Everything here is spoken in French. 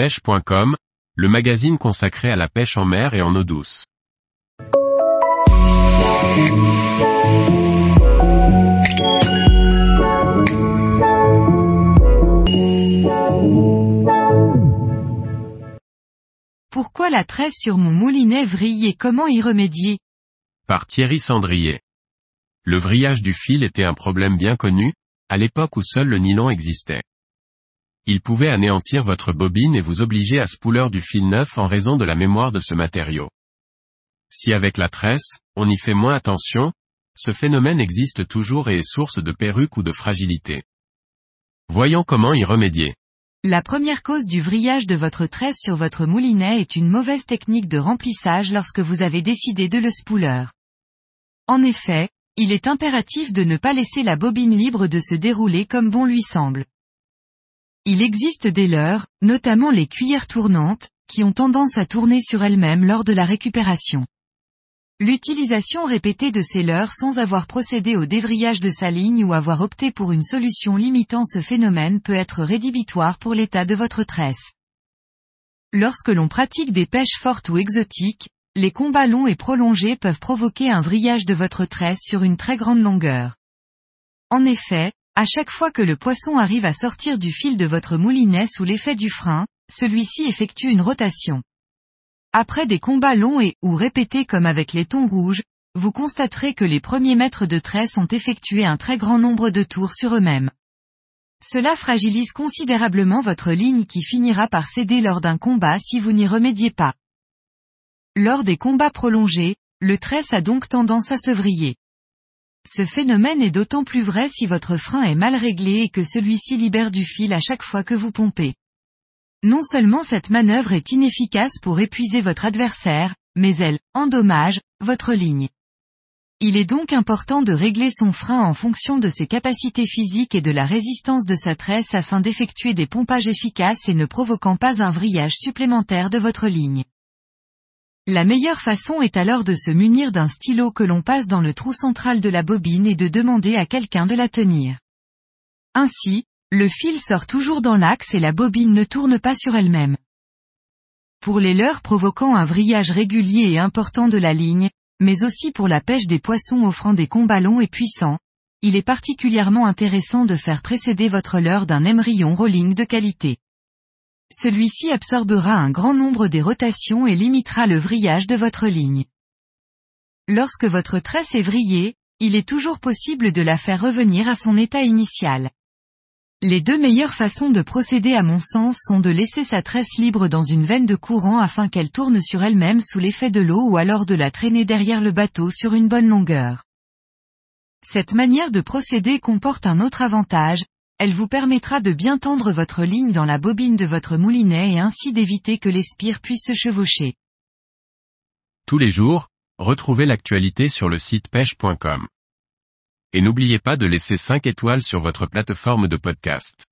pêche.com, le magazine consacré à la pêche en mer et en eau douce. Pourquoi la tresse sur mon moulinet vrille et comment y remédier? Par Thierry Sandrier. Le vrillage du fil était un problème bien connu, à l'époque où seul le nylon existait. Il pouvait anéantir votre bobine et vous obliger à spooler du fil neuf en raison de la mémoire de ce matériau. Si avec la tresse, on y fait moins attention, ce phénomène existe toujours et est source de perruque ou de fragilité. Voyons comment y remédier. La première cause du vrillage de votre tresse sur votre moulinet est une mauvaise technique de remplissage lorsque vous avez décidé de le spooler. En effet, il est impératif de ne pas laisser la bobine libre de se dérouler comme bon lui semble. Il existe des leurres, notamment les cuillères tournantes, qui ont tendance à tourner sur elles-mêmes lors de la récupération. L'utilisation répétée de ces leurres sans avoir procédé au dévrillage de sa ligne ou avoir opté pour une solution limitant ce phénomène peut être rédhibitoire pour l'état de votre tresse. Lorsque l'on pratique des pêches fortes ou exotiques, les combats longs et prolongés peuvent provoquer un vrillage de votre tresse sur une très grande longueur. En effet, à chaque fois que le poisson arrive à sortir du fil de votre moulinet sous l'effet du frein, celui-ci effectue une rotation. Après des combats longs et ou répétés comme avec les thons rouges, vous constaterez que les premiers mètres de tresse ont effectué un très grand nombre de tours sur eux-mêmes. Cela fragilise considérablement votre ligne qui finira par céder lors d'un combat si vous n'y remédiez pas. Lors des combats prolongés, le tresse a donc tendance à se vriller. Ce phénomène est d'autant plus vrai si votre frein est mal réglé et que celui-ci libère du fil à chaque fois que vous pompez. Non seulement cette manœuvre est inefficace pour épuiser votre adversaire, mais elle endommage votre ligne. Il est donc important de régler son frein en fonction de ses capacités physiques et de la résistance de sa tresse afin d'effectuer des pompages efficaces et ne provoquant pas un vrillage supplémentaire de votre ligne. La meilleure façon est alors de se munir d'un stylo que l'on passe dans le trou central de la bobine et de demander à quelqu'un de la tenir. Ainsi, le fil sort toujours dans l'axe et la bobine ne tourne pas sur elle-même. Pour les leurres provoquant un vrillage régulier et important de la ligne, mais aussi pour la pêche des poissons offrant des combats longs et puissants, il est particulièrement intéressant de faire précéder votre leurre d'un émerillon rolling de qualité. Celui-ci absorbera un grand nombre des rotations et limitera le vrillage de votre ligne. Lorsque votre tresse est vrillée, il est toujours possible de la faire revenir à son état initial. Les deux meilleures façons de procéder à mon sens sont de laisser sa tresse libre dans une veine de courant afin qu'elle tourne sur elle-même sous l'effet de l'eau ou alors de la traîner derrière le bateau sur une bonne longueur. Cette manière de procéder comporte un autre avantage, elle vous permettra de bien tendre votre ligne dans la bobine de votre moulinet et ainsi d'éviter que les spires puissent se chevaucher. Tous les jours, retrouvez l'actualité sur le site pêche.com. Et n'oubliez pas de laisser 5 étoiles sur votre plateforme de podcast.